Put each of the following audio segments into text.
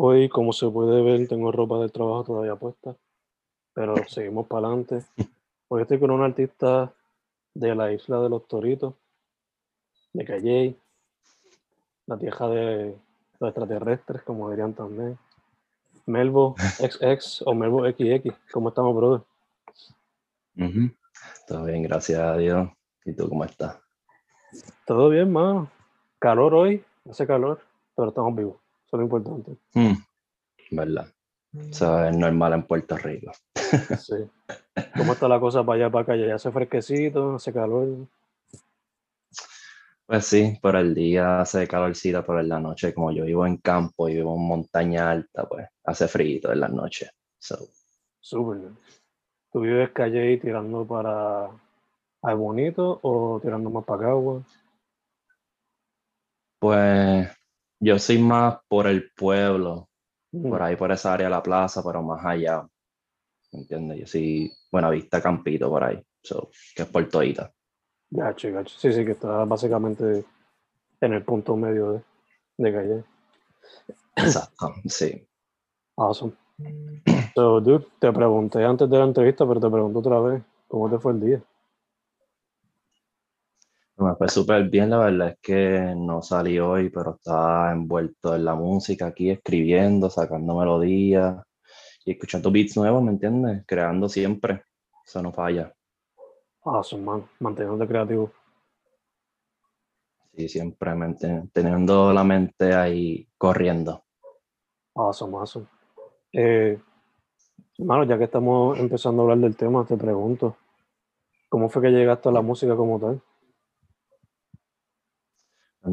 Hoy, como se puede ver, tengo ropa del trabajo todavía puesta, pero seguimos para adelante. Hoy estoy con un artista de la isla de los Toritos, de Calle, la tierra de los extraterrestres, como dirían también. Melvo XX o Melvo XX. ¿Cómo estamos, brother? Todo bien, gracias a Dios. ¿Y tú cómo estás? Todo bien, mano. Calor hoy, hace calor, pero estamos vivos. Eso es lo importante. Mm, ¿Verdad? Eso es normal en Puerto Rico. sí. ¿Cómo está la cosa para allá, para acá? ¿Ya hace fresquecito? ¿Hace calor? Pues sí, por el día hace calorcito, pero en la noche, como yo vivo en campo y vivo en montaña alta, pues hace frío en la noche. So. Súper. ¿Tú vives calle y tirando para al bonito o tirando más para Cagua? Pues yo soy más por el pueblo, Mm. por ahí por esa área de la plaza, pero más allá. ¿Me entiendes? Yo soy Buenavista Campito por ahí, so, que es Puerto Ita. Gacho, gacho. Sí, sí, que está básicamente en el punto medio de, de calle. Exacto, sí. Awesome. So, dude, te pregunté antes de la entrevista, pero te pregunto otra vez, ¿cómo te fue el día? Me fue súper bien, la verdad es que no salí hoy, pero estaba envuelto en la música aquí, escribiendo, sacando melodías y escuchando beats nuevos, ¿me entiendes? Creando siempre, eso no falla. Awesome, man. Manteniéndote creativo. Sí, siempre teniendo la mente ahí corriendo. Awesome, awesome. Eh, hermano, ya que estamos empezando a hablar del tema, te pregunto, ¿cómo fue que llegaste a la música como tal?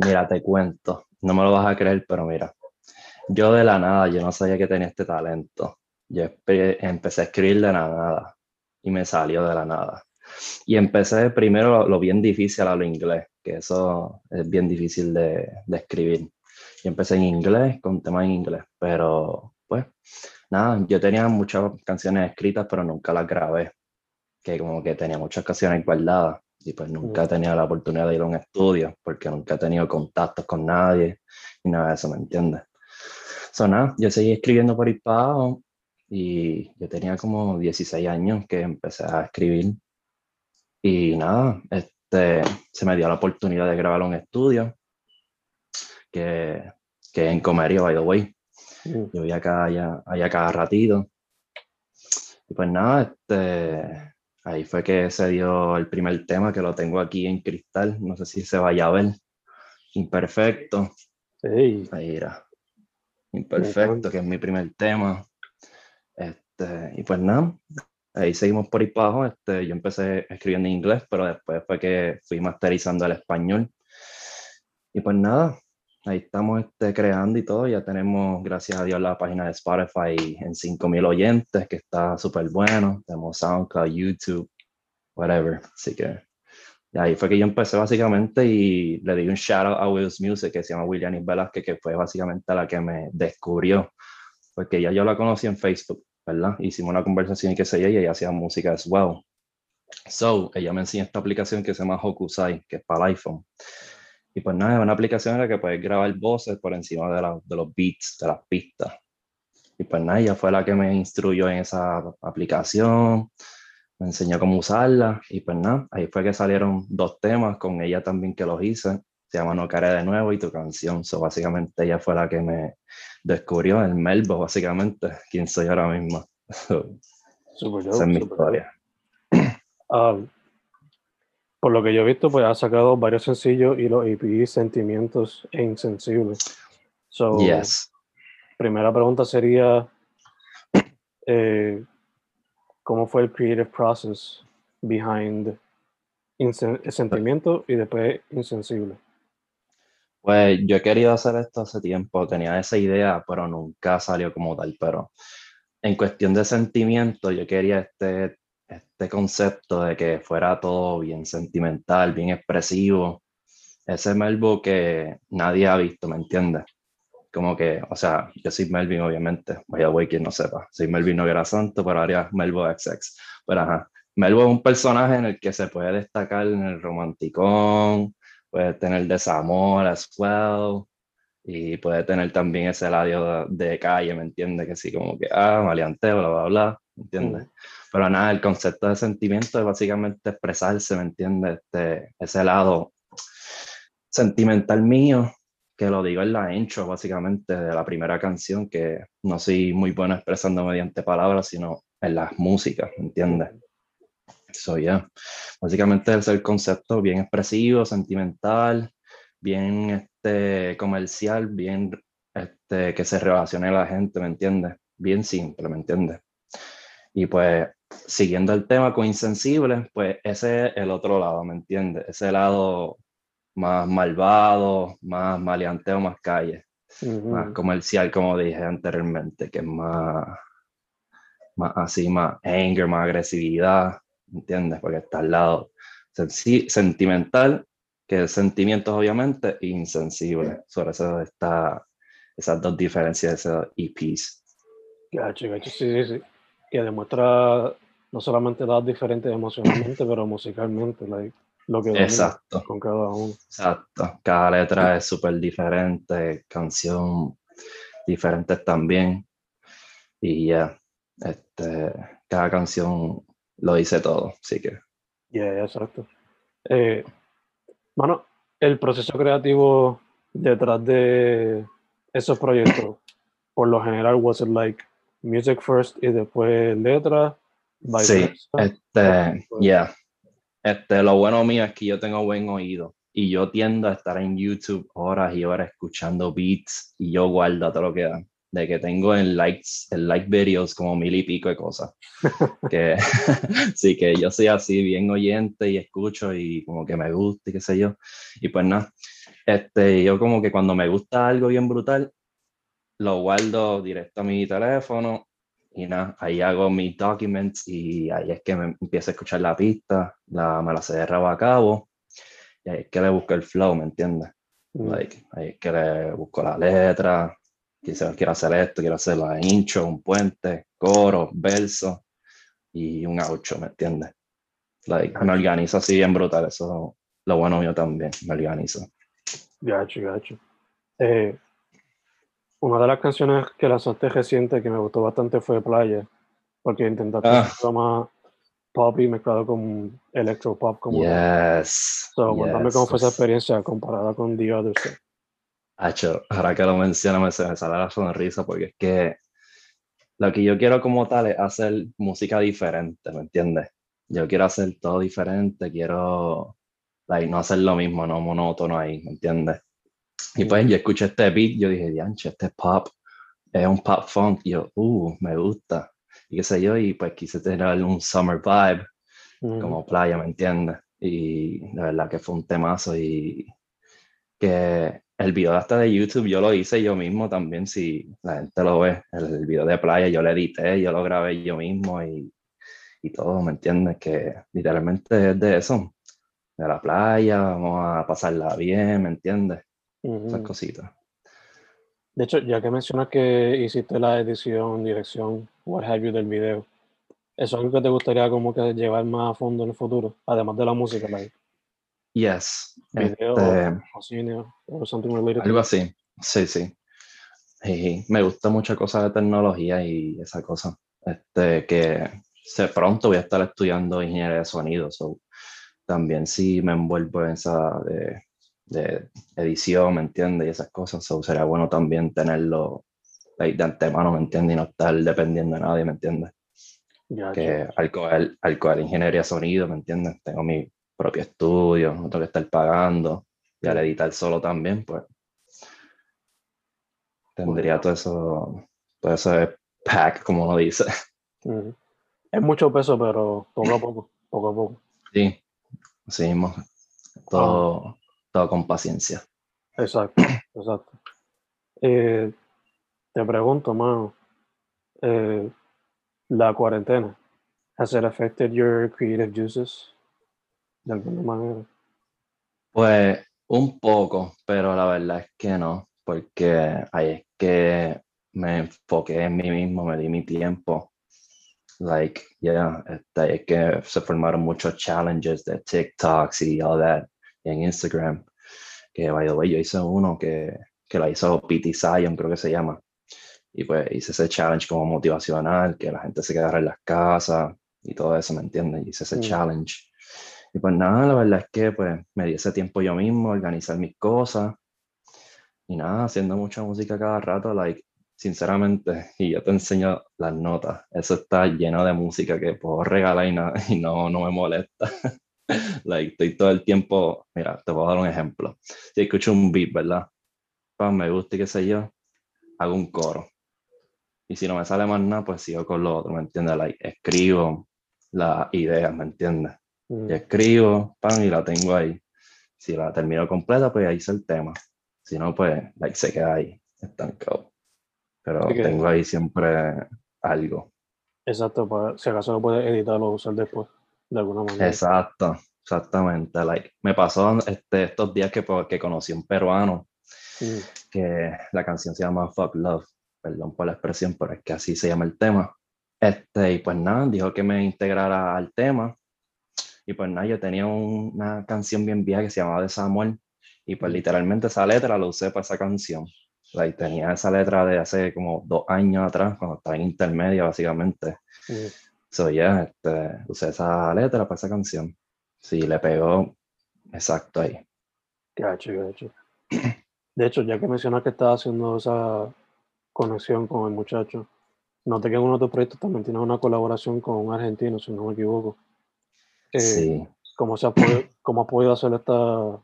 Mira, te cuento, no me lo vas a creer, pero mira, yo de la nada, yo no sabía que tenía este talento. Yo empecé a escribir de la nada y me salió de la nada. Y empecé primero lo, lo bien difícil a lo inglés, que eso es bien difícil de, de escribir. Yo empecé en inglés, con temas en inglés, pero pues nada, yo tenía muchas canciones escritas, pero nunca las grabé, que como que tenía muchas canciones guardadas y pues nunca he tenido la oportunidad de ir a un estudio porque nunca he tenido contactos con nadie y nada de eso, ¿me entiendes? So, nada, yo seguí escribiendo por abajo y yo tenía como 16 años que empecé a escribir y nada, este, se me dio la oportunidad de grabar un estudio que, que en Comerío, by the way. Yo voy acá, allá, allá cada ratito. Y pues nada, este, ahí fue que se dio el primer tema que lo tengo aquí en cristal. No sé si se vaya a ver. Imperfecto. Sí, Ahí era. Imperfecto, que es mi primer tema. Este, y pues nada, ahí seguimos por ahí para abajo. Este, yo empecé escribiendo en inglés, pero después fue que fui masterizando el español. Y pues nada, ahí estamos este, creando y todo. Ya tenemos, gracias a Dios, la página de Spotify en 5000 oyentes, que está súper bueno. Tenemos SoundCloud, YouTube, whatever. Así que y ahí fue que yo empecé básicamente y le di un shout out a Will's Music que se llama William Velázquez, que fue básicamente la que me descubrió. porque ya yo la conocí en Facebook, ¿verdad? Hicimos una conversación y qué sé yo, y ella hacía música as well. So, ella me enseñó esta aplicación que se llama Hokusai, que es para el iPhone. Y pues nada, es una aplicación en la que puedes grabar voces por encima de, de los beats, de las pistas. Y pues nada, ella fue la que me instruyó en esa aplicación, me enseñó cómo usarla. Y pues nada, ahí fue que salieron dos temas con ella también que los hice. Se llama No Care de Nuevo y tu canción. So, básicamente ella fue la que me descubrió, el Melbo, básicamente, quien soy ahora mismo. Super Esa es mi historia. Ah, por lo que yo he visto, pues ha sacado varios sencillos y los EP Sentimientos e Insensibles. So, Yes. primera pregunta sería, eh, ¿cómo fue el creative process behind Insen- Sentimiento y después Insensible? Pues yo he querido hacer esto hace tiempo, tenía esa idea, pero nunca salió como tal. Pero en cuestión de sentimiento, yo quería este, este concepto de que fuera todo bien sentimental, bien expresivo. Ese Melbo que nadie ha visto, ¿me entiendes? Como que, o sea, yo soy Melvin, obviamente, vaya güey, quien no sepa. Soy Melvin Noguera Santo, pero haría Melbo XX. Pero ajá, Melbo es un personaje en el que se puede destacar en el romanticón, puede tener desamor as well, y puede tener también ese lado de, de calle, ¿me entiendes? Que sí, como que, ah, maleanteo, bla, bla, bla, ¿me entiendes? Pero nada, el concepto de sentimiento es básicamente expresarse, ¿me entiendes? Este, ese lado sentimental mío, que lo digo en la intro, básicamente, de la primera canción, que no soy muy bueno expresando mediante palabras, sino en las músicas, ¿me entiendes? So, yeah. Básicamente es el concepto bien expresivo, sentimental, bien este, comercial, bien este, que se relacione a la gente, ¿me entiendes? Bien simple, ¿me entiendes? Y pues, siguiendo el tema con Insensible, pues ese es el otro lado, ¿me entiendes? Ese lado más malvado, más maleanteo, más calle, Ujú. más comercial, como dije anteriormente, que es más, más así, más anger, más agresividad, ¿entiendes? Porque está al lado sensi- sentimental, que es sentimientos obviamente, e insensible. Sobre eso está esas dos diferencias esos EPs. Gacho, gacho, sí, sí, sí. Que demuestra no solamente las diferentes emocionalmente, pero musicalmente, like, lo que Exacto. con cada uno. Exacto, cada letra es súper diferente, canción diferentes también. Y ya, este, cada canción lo dice todo, así que Yeah, yeah, exacto. Eh, mano, el proceso creativo detrás de esos proyectos, por lo general, was it like music first y después letra? sí, este, Pues- ya, este, lo bueno mío es que yo tengo buen oído y yo tiendo a estar en YouTube horas y horas escuchando beats y yo guardo todo lo que da. De que tengo en likes, en like videos como mil y pico de cosas. que sí, que yo soy así, bien oyente y escucho y como que me gusta y qué sé yo. Y pues nada, este, yo como que cuando me gusta algo bien brutal, lo guardo directo a mi teléfono y nada, ahí hago mis documents y ahí es que me empiezo a escuchar la pista, la, me la sé de rabo a cabo y ahí es que le busco el flow, ¿me entiendes? Mm, Like, ahí es que le busco la letra, quizás quiero hacer esto, quiero hacer la intro, un puente, coro, verso y un outro, ¿me entiendes? Like, me organizo así bien brutal, eso es lo bueno mío también, me organizo. Gacho, gacho. Eh, una de las canciones que lanzaste reciente que me gustó bastante fue Playa, porque intentaste Ah. hacerlo más pop y mezclado con electro pop como. Yes. So, cuéntame yes. cómo fue esa experiencia comparada con The Other Side. Hacho, ahora que lo menciona me, se me sale la sonrisa porque es que lo que yo quiero como tal es hacer música diferente, ¿me entiendes? Yo quiero hacer todo diferente, quiero like, no hacer lo mismo, no monótono ahí, ¿me entiendes? Y pues yo escuché este beat, yo dije, dianche, este pop es un pop funk, y yo, uh, me gusta, y qué sé yo, y pues quise tener un summer vibe, Ujú. como playa, ¿me entiendes? Y de verdad que fue un temazo y que el video hasta de YouTube yo lo hice yo mismo también, si la gente lo ve, el, el video de playa yo lo edité, yo lo grabé yo mismo y, y todo, ¿me entiendes? Que literalmente es de eso, de la playa, vamos a pasarla bien, ¿me entiendes? Esas cositas. De hecho, ya que mencionas que hiciste la edición, dirección, what have you del video, ¿eso es algo que te gustaría como que llevar más a fondo en el futuro? Además de la música, like Yes. video Este, o cine o something related. algo así. Sí, sí. Y me gusta muchas cosas de tecnología y esa cosa. Este, que sé, pronto voy a estar estudiando ingeniería de sonido. So, también sí me envuelvo en esa de, de edición, ¿me entiendes? Y esas cosas. So, sería bueno también tenerlo like, de antemano, ¿me entiendes? Y no estar dependiendo de nadie, ¿me entiendes? Ya, que al coger, al coger ingeniería de sonido, ¿me entiendes? Tengo mi propio estudio, no tengo que estar pagando. Y al editar solo también, pues tendría todo eso, todo ese pack, como uno dice. Es mucho peso, pero poco a poco, poco a poco. Sí, así mismo. Todo, todo con paciencia. Exacto, exacto. Eh, te pregunto, mano, eh, la cuarentena, ¿has it affected your creative juices? De alguna manera. Pues un poco, pero la verdad es que no, porque ahí es que me enfoqué en mí mismo, me di mi tiempo. Like, yeah, este, ahí es que se formaron muchos challenges de TikToks y all that en Instagram. Que, by the way, yo hice uno que, que la hizo Pete Zion, creo que se llama. Y pues hice ese challenge como motivacional, que la gente se quedara en las casas y todo eso, ¿me entiendes? Hice ese Mm. challenge. Y pues nada, la verdad es que pues me di ese tiempo yo mismo, organizar mis cosas. Y nada, haciendo mucha música cada rato, like, sinceramente, y yo te enseño las notas, eso está lleno de música que puedo regalar y, na- y no, no me molesta. like, estoy todo el tiempo, mira, te puedo dar un ejemplo. Si escucho un beat, ¿verdad? Pues me gusta y qué sé yo, hago un coro. Y si no me sale más nada, pues sigo con lo otro, ¿me entiendes? Like, escribo las ideas, ¿me entiendes? Mm, y escribo, pan, y la tengo ahí. Si la termino completa, pues ahí hice el tema. Si no, pues like, se queda ahí, estancado. Pero que- tengo ahí siempre algo. Exacto, para, si acaso lo puedes editar o usar después, de alguna manera. Exacto, exactamente. Like, me pasó este, estos días que, pues, que conocí un peruano Mm, que la canción se llama Fuck Love. Perdón por la expresión, pero es que así se llama el tema. Este, y pues nada, dijo que me integrara al tema. Y pues nada, yo tenía un- una canción bien vieja que se llamaba De Samuel. Y pues literalmente esa letra la usé para esa canción. Like, tenía esa letra de hace como dos años atrás, cuando estaba en intermedia, básicamente. mm. So, yeah, este, usé esa letra para esa canción. Sí, le pegó exacto ahí. Gacho, gacho. De hecho, ya que mencionas que estás haciendo esa conexión con el muchacho, noté que en uno de tus proyectos también tienes una colaboración con un argentino, si no me equivoco. Eh, Sí. ¿cómo, se ha podido, ¿Cómo has podido hacer esta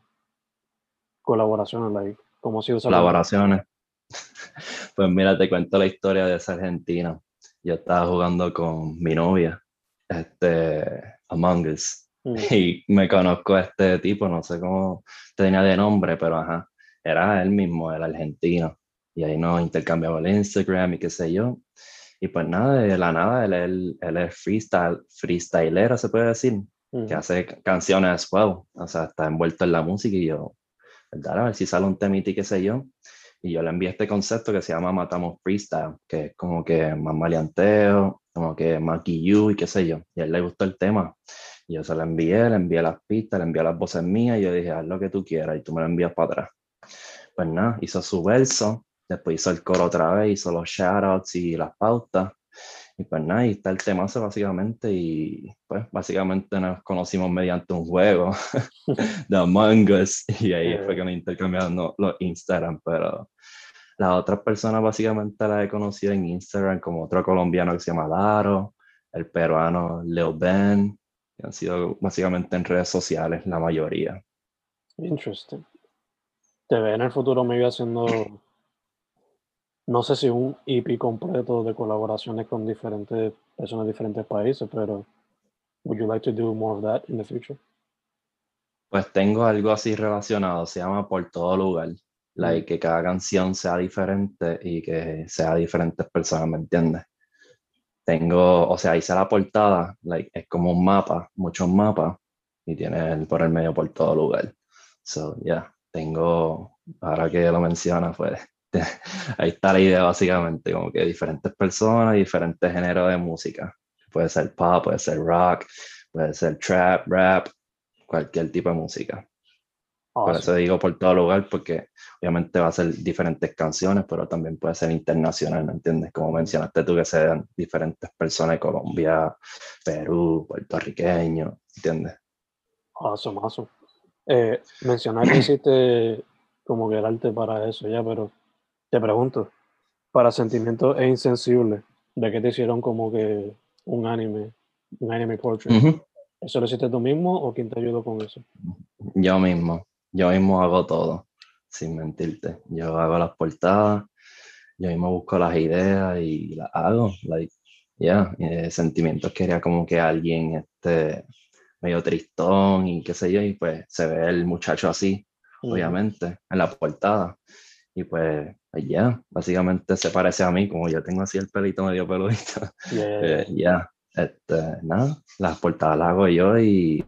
colaboración? Like, ¿Cómo ha sido esa colaboraciones. Pues mira, te cuento la historia de esa argentina. Yo estaba jugando con mi novia, este, Among Us, Mm, y me conozco a este tipo, no sé cómo tenía de nombre, pero ajá, era él mismo, el argentino. Y ahí nos intercambiamos el Instagram y qué sé yo. Y pues nada, de la nada, él, él, él es freestyle, freestylera, se puede decir mm, que hace canciones as well, o sea, está envuelto en la música y yo, ¿verdad? A ver si sale un temita y qué sé yo. Y yo le envié este concepto que se llama Matamos Freestyle, que es como que más maleanteo, como que más you y qué sé yo. Y a él le gustó el tema. Y yo se lo envié, le envié las pistas, le envié las voces mías y yo dije, haz lo que tú quieras y tú me lo envías para atrás. Pues nada, hizo su verso, después hizo el coro otra vez, hizo los shoutouts y las pautas. Y pues nada, y está el temazo básicamente y pues básicamente nos conocimos mediante un juego de Among Us y ahí fue que nos intercambiaron los Instagram, pero las otras personas básicamente las he conocido en Instagram como otro colombiano que se llama Daro, el peruano Leo Ben, que han sido básicamente en redes sociales la mayoría. Interesting. Te ve en el futuro me iba haciendo, no sé si un EP completo de colaboraciones con diferentes personas de diferentes países, pero would you like to do more of that in the future? Pues tengo algo así relacionado, se llama Por todo lugar. Like, que cada canción sea diferente y que sea diferentes personas, ¿me entiendes? Tengo, o sea, hice la portada, like, es como un mapa, muchos mapas, y tiene el- por el medio por todo lugar. So, yeah, tengo, ahora que lo menciona, pues ahí está la idea básicamente, como que diferentes personas, diferentes géneros de música. Puede ser pop, puede ser rock, puede ser trap, rap, cualquier tipo de música. Por eso digo por todo lugar, porque obviamente va a ser diferentes canciones, pero también puede ser internacional, ¿me entiendes? Como mencionaste tú, que sean diferentes personas de Colombia, Perú, puertorriqueño, ¿entiendes? Awesome, awesome. Eh, mencionar que hiciste como que el arte para eso, ya, pero te pregunto, para sentimientos e insensibles, ¿de qué te hicieron como que un anime, un anime portrait? ¿Eso lo hiciste tú mismo o quién te ayudó con eso? Yo mismo yo mismo hago todo, sin mentirte. Yo hago las portadas, yo mismo busco las ideas y las hago. Like, yeah, eh, sentimientos quería como que alguien esté medio tristón y qué sé yo, y pues se ve el muchacho así, obviamente, en la portada. Y pues, ya, básicamente se parece a mí, como yo tengo así el pelito medio peludito. Eh, ya, este, nada, las portadas las hago yo y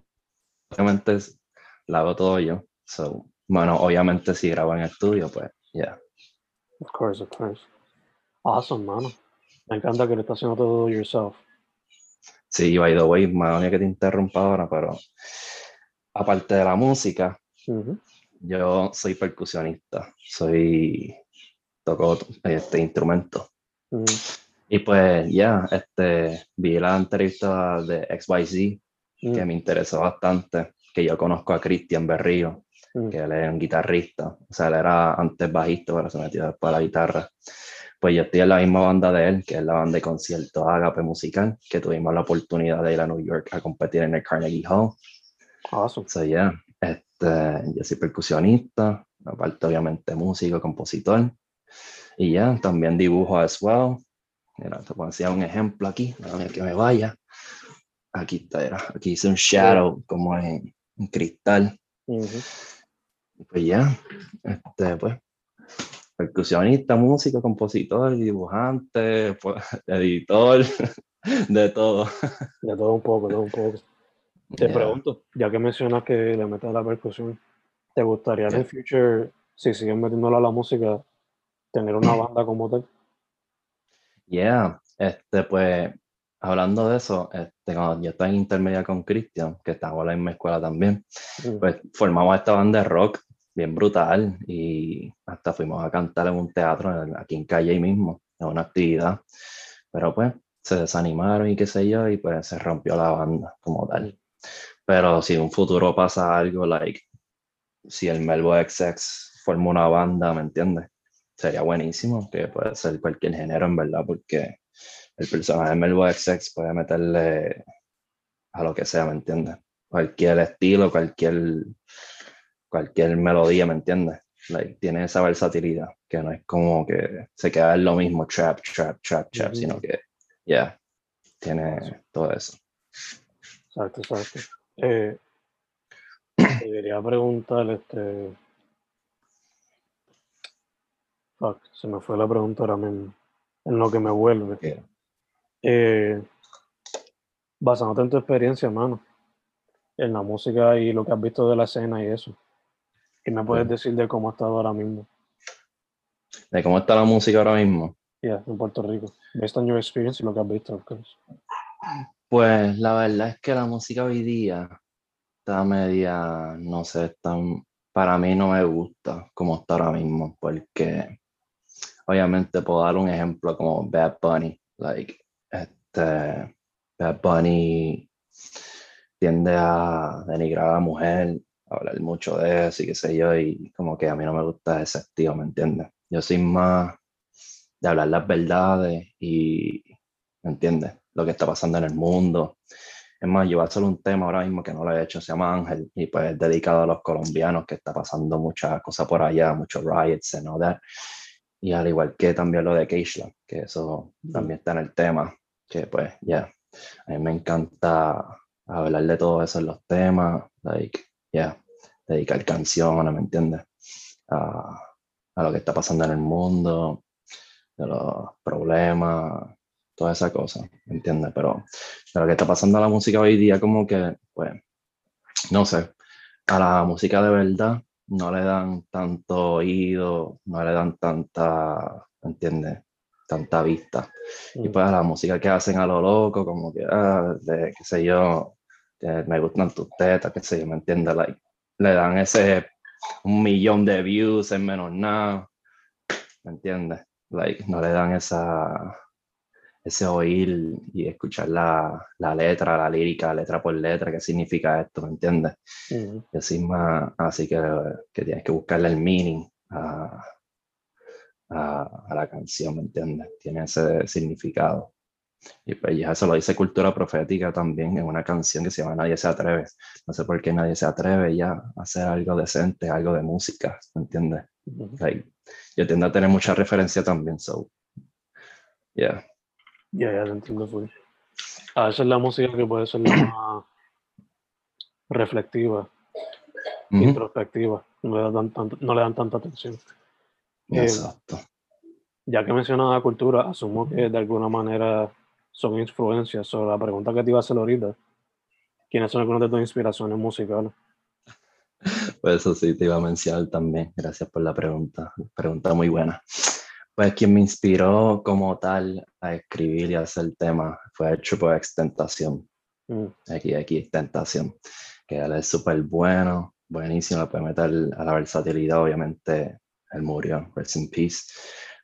obviamente la hago todo yo. So, bueno, obviamente si grabo en estudio, pues, yeah. Of course, of course. Awesome, mano. Me encanta que lo estás haciendo todo yourself. Sí, by the way, me que te interrumpa ahora, pero aparte de la música, yo soy percusionista, soy toco este instrumento. Y pues ya, este, vi la entrevista de XYZ que me interesó bastante, que yo conozco a Cristian Berrío, Mm. que él es un guitarrista, o sea, él era antes bajista, pero se metió después a la guitarra. Pues yo estoy en la misma banda de él, que es la banda de concierto Agape Musical, que tuvimos la oportunidad de ir a New York a competir en el Carnegie Hall. Awesome. So, yeah, este, yo soy percusionista, aparte obviamente músico, compositor. Y ya, también dibujo as well. Mira, te puedo enseñar un ejemplo aquí, no que me vaya. Aquí está, era. aquí hice un shadow como en, cristal. Pues ya, este, pues, percusionista, músico, compositor, dibujante, pues, editor, de todo. De todo un poco, de todo un poco. Te pregunto, ya que mencionas que le metes la percusión, ¿te gustaría en el future, si siguen metiéndolo a la música, tener una banda como tal? Yeah, este, pues, hablando de eso, este, cuando yo estaba en intermedia con Cristian, que estaba en la misma escuela también, mm. pues formamos esta banda de rock bien brutal y hasta fuimos a cantar en un teatro aquí en Calle mismo, en una actividad, pero pues se desanimaron y qué sé yo, y pues se rompió la banda como tal. Pero si en un futuro pasa algo, like, si el Melbo XX forma una banda, ¿me entiendes? Sería buenísimo, que puede ser cualquier género en verdad, porque el personaje de Melbo XX puede meterle a lo que sea, ¿me entiendes? Cualquier estilo, cualquier, cualquier melodía, ¿me entiendes? Like, tiene esa versatilidad, que no es como que se queda en lo mismo, trap, trap, trap, trap, sino que, ya, yeah, tiene todo eso. Exacto, exacto. Eh, quería preguntar, este... Fuck, se me fue la pregunta ahora mismo. En lo que me vuelve. Eh, basándote en tu experiencia, hermano, en la música y lo que has visto de la escena y eso, ¿qué me puedes decir de cómo está ahora mismo? ¿De cómo está la música ahora mismo? Yeah, en Puerto Rico. Based on your experience y lo que has visto, of course. Pues la verdad es que la música hoy día está media, no sé, tan, para mí no me gusta como está ahora mismo, porque obviamente puedo dar un ejemplo como Bad Bunny, like este, Bad Bunny tiende a denigrar a la mujer, hablar mucho de eso y qué sé yo, y como que a mí no me gusta ese estilo, ¿me entiendes? Yo soy más de hablar las verdades y, ¿me entiendes? Lo que está pasando en el mundo. Es más, yo voy a hacer un tema ahora mismo que no lo he hecho, se llama Ángel, y pues es dedicado a los colombianos, que está pasando muchas cosas por allá, muchos riots and all that. Y al igual que también lo de Keishla, que eso también está en el tema que pues ya, a mí me encanta hablar de todo eso en los temas, like, ya, dedicar canciones, ¿me entiendes? A, a, lo que está pasando en el mundo, de los problemas, toda esa cosa, ¿me entiendes? Pero de lo que está pasando en la música hoy día, como que, pues, no sé, a la música de verdad, no le dan tanto oído, no le dan tanta, ¿entiendes? Tanta vista. Y pues la música que hacen a lo loco, como que, ah, de, qué sé yo, que me gustan tus tetas, qué sé yo, ¿me entiendes? Like, le dan ese un millón de views en menos nada, ¿me entiendes? Like, no le dan esa, ese oír y escuchar la, la letra, la lírica, letra por letra, qué significa esto, ¿me entiendes? Y así más, así que, que tienes que buscarle el meaning a, a, a la canción, ¿me entiendes? Tiene ese significado. Y pues ya eso lo dice Cultura Profética también en una canción que se llama Nadie se atreve. No sé por qué nadie se atreve ya a hacer algo decente, algo de música, ¿me entiendes? Ujú. Like, yo tiendo a tener mucha referencia también, so, yeah. Ya, ya te entiendo, full. A veces la música que puede ser la más reflectiva, Ujú, introspectiva, no le, dan tanto- no le dan tanta atención. Eh, Exacto. Ya que mencionas la cultura, asumo que de alguna manera son influencias. Sobre la pregunta que te iba a hacer ahorita, ¿quiénes son algunas de tus inspiraciones musicales? Pues eso sí te iba a mencionar también. Gracias por la pregunta. Pregunta muy buena. Pues quien me inspiró como tal a escribir y a hacer el tema fue Triple X Tentación. Mm, Aquí, aquí, Tentación. Que él es súper bueno, buenísimo. Le puede meter a la versatilidad, obviamente. Él murió, rest in peace.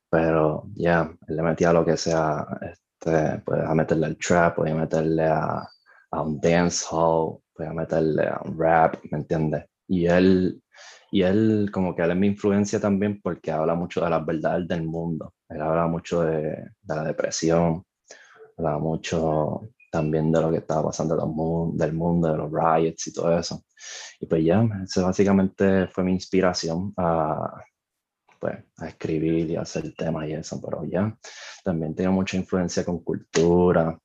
Pero ya, él le metía lo que sea. Este, puede meterle al trap, puede meterle a, a un dance hall, puede meterle a un rap, ¿me entiendes? Y él, y él, como que él es mi influencia también porque habla mucho de las verdades del mundo. Él habla mucho de, de la depresión, habla mucho también de lo que estaba pasando del mundo, del mundo, de los riots y todo eso. Y pues ya, eso básicamente fue mi inspiración a, pues, a escribir y a hacer temas y eso, pero ya, también tengo mucha influencia con cultura.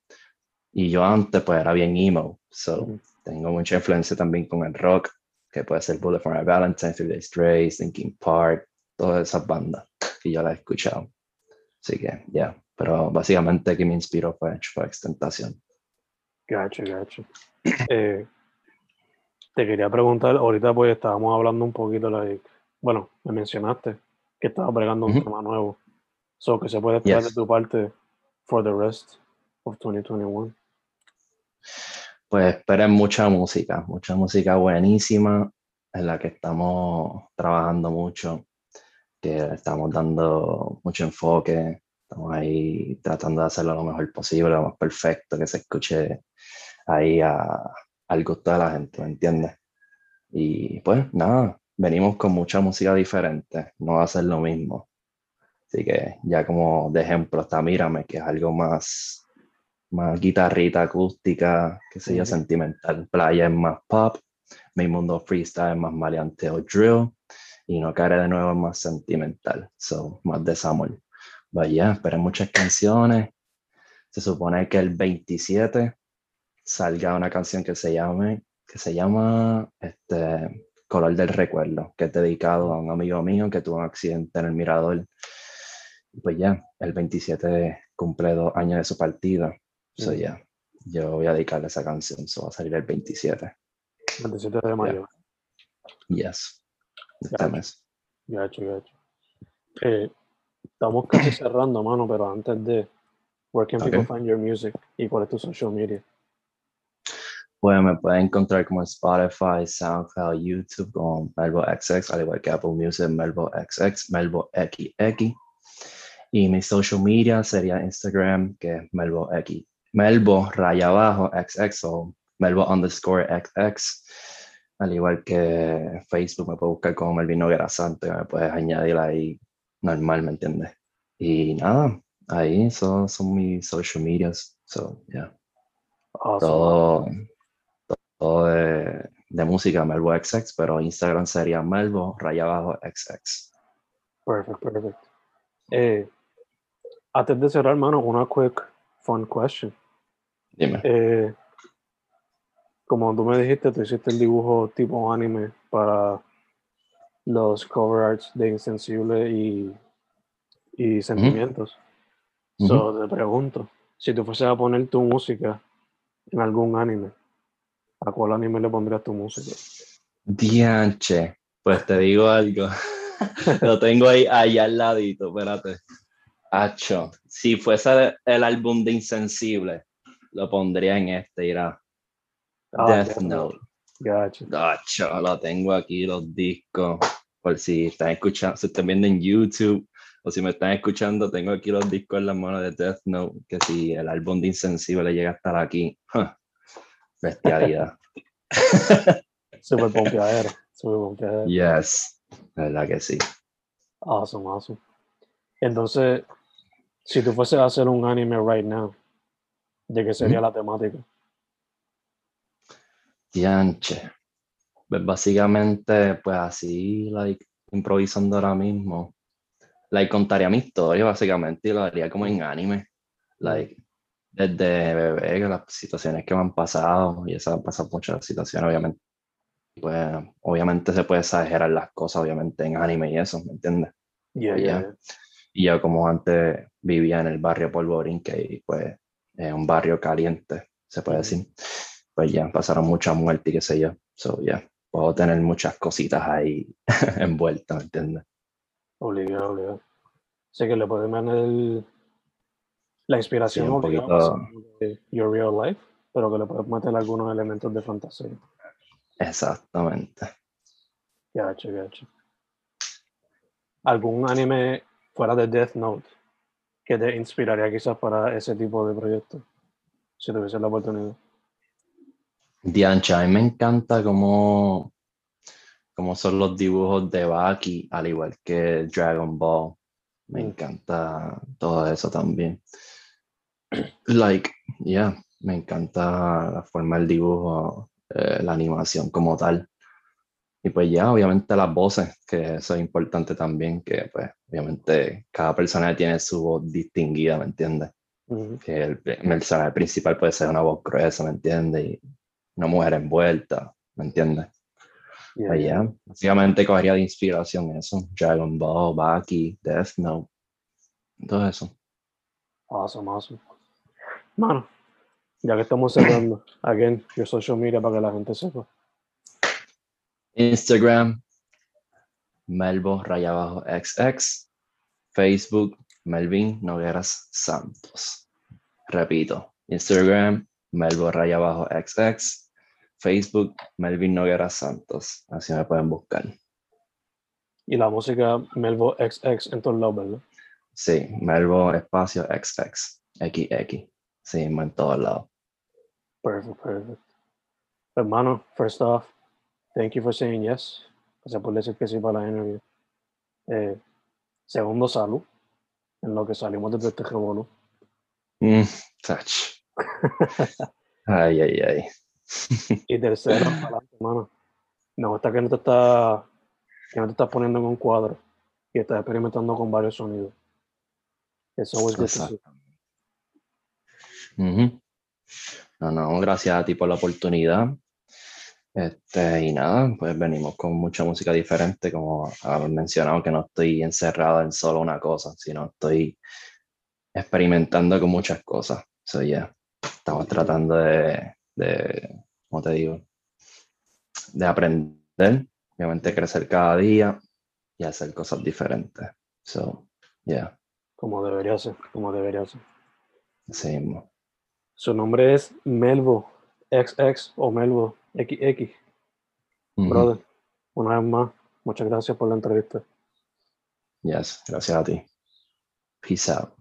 Y yo antes pues era bien emo, so tengo mucha influencia también con el rock, que puede ser Bullet for My Valentine, Three Days Grace, Linkin Park, todas esas bandas que yo las he escuchado. Así que, ya, pero básicamente que me inspiró fue Triple X Tentación. Gacho, gacho. Eh, te quería preguntar, ahorita pues estábamos hablando un poquito, like, bueno, me mencionaste que estabas bregando un Ujú. tema nuevo. So, que se puede esperar de Yes. tu parte for the rest of 2021? Pues esperen mucha música, mucha música buenísima en la que estamos trabajando mucho, que estamos dando mucho enfoque, estamos ahí tratando de hacerlo lo mejor posible, lo más perfecto, que se escuche ahí a- al gusto de la gente, ¿me entiendes? Y pues nada, venimos con mucha música diferente, no va a ser lo mismo. Así que ya como de ejemplo está Mírame, que es algo más, más guitarrita acústica, qué sé yo, sentimental. Playa es más pop, Mi Mundo Freestyle es más maleanteo drill, y No Caeré de Nuevo es más sentimental, so, más desamor. Vaya, esperen muchas canciones. Se supone que el 27 salga una canción que se llame, que se llama este, Color del Recuerdo, que es dedicado a un amigo mío que tuvo un accidente en el Mirador. Pues ya, el 27 cumple dos años de su partida. So Ujú. ya, yo voy a dedicarle esa canción, eso va a salir el 27. 27 de mayo. Yes. Este Gotcha. mes. Gacho, gacho. Eh, estamos casi cerrando, mano, pero antes de, where can people Ok. find your music y cuál es tu social media? Pues me pueden encontrar como en Spotify, SoundCloud, YouTube con Melbo XX, al igual que Apple Music, Melbo XX, Melbo XX. Y mi social media sería Instagram, que es Melbo X. Melbo raya abajo XX o Melbo underscore XX. Al igual que Facebook, me puedes buscar como Melvin Noguera Santo, y me puedes añadir ahí normal, ¿me entiendes? Y nada, ahí son, son mis social medias. So, yeah. Awesome. Todo, todo de, de música, Melbo XX, pero Instagram sería Melbo raya abajo XX. Perfect, perfect. Eh, antes de cerrar, mano, una quick fun question. Dime. Eh, como tú me dijiste, tú hiciste el dibujo tipo anime para los cover arts de Insensible y, y Sentimientos. So, te pregunto, si tú fueses a poner tu música en algún anime, ¿a cuál anime le pondrías tu música? Dianche. Pues te digo algo. Lo tengo ahí allá al ladito, espérate. Hacho, si fuese el álbum de Insensible, lo pondría en este, irá. Ah, Death Note. Gotcha. Hacho, lo tengo aquí, los discos. Por si están escuchando, si están viendo en YouTube o si me están escuchando, tengo aquí los discos en las manos de Death Note. Que si el álbum de Insensible llega a estar aquí, ¡ja! Bestialidad. Super pompeadero. Super pompeadero. yes, la verdad que sí. Awesome, awesome. Entonces, si tú fueses a hacer un anime right now, ¿de qué sería la temática? Dianche. Pues básicamente, pues así, like, improvisando ahora mismo. Like, contaría mi historia, básicamente, y lo haría como en anime. Like, desde bebé, que las situaciones que me han pasado, y esas han pasado muchas situaciones, obviamente. Pues, obviamente se puede exagerar las cosas, obviamente, en anime y eso, ¿me entiendes? Yeah, Yeah. yeah. Y yo como antes vivía en el barrio Polvorín, que pues es un barrio caliente, se puede decir. Pues ya pasaron muchas muertes y qué sé yo. So ya, puedo tener muchas cositas ahí envueltas, ¿me entiendes? Obligado, obligado. Sé que le puedes poner la inspiración Sí, un poquito. de Your Real Life, pero que le puedes meter algunos elementos de fantasía. Exactamente. Gacho, gacho. ¿Algún anime fuera de Death Note que te inspiraría quizás para ese tipo de proyecto? Si tuviese la oportunidad. Diancha, a mí me encanta cómo, cómo son los dibujos de Baki, al igual que Dragon Ball. Me Mm. encanta todo eso también. Like, yeah, me encanta la forma del dibujo, eh, la animación como tal. Y pues ya, obviamente las voces, que eso es importante también, que pues obviamente cada persona tiene su voz distinguida, ¿me entiendes? Que el, el personaje principal puede ser una voz gruesa, ¿me entiendes? Y una mujer envuelta, ¿me entiendes? Yeah, Pues yeah. ya, básicamente cogería de inspiración eso, Dragon Ball, Baki, Death Note, todo eso. Awesome, awesome. Mano, ya que estamos cerrando, again, your social media para que la gente sepa. Instagram, Melbo raya abajo XX, Facebook, Melvin Nogueras Santos. Repito, Instagram, Melbo raya abajo XX, Facebook, Melvin Nogueras Santos. Así me pueden buscar. Y la música Melvo XX en todos lados, ¿verdad? Sí, Melbo espacio XX, XX. Sí, en todos lados. Perfect, perfect. Hermano, first off, thank you for saying yes. Gracias por decir que sí para la interview. Eh, segundo, salud. En lo que salimos de este revolú. Mm, touch. Ay, ay, ay. Y tercero, adelante, hermano. Me gusta que no te estás que no te estás poniendo en un cuadro y estás experimentando con varios sonidos. Eso es Exacto. Ujú. No, no, gracias a ti por la oportunidad. Este, y nada, pues venimos con mucha música diferente, como habéis mencionado, que no estoy encerrado en solo una cosa, sino estoy experimentando con muchas cosas. So, yeah, estamos tratando de, de, ¿cómo te digo? De aprender, obviamente crecer cada día y hacer cosas diferentes. So, yeah, Como debería ser, como debería ser. mismo. Su nombre es Melvo XX o Melvo XX. Ujú. Brother, una vez más, muchas gracias por la entrevista. Yes, gracias a ti. Peace out.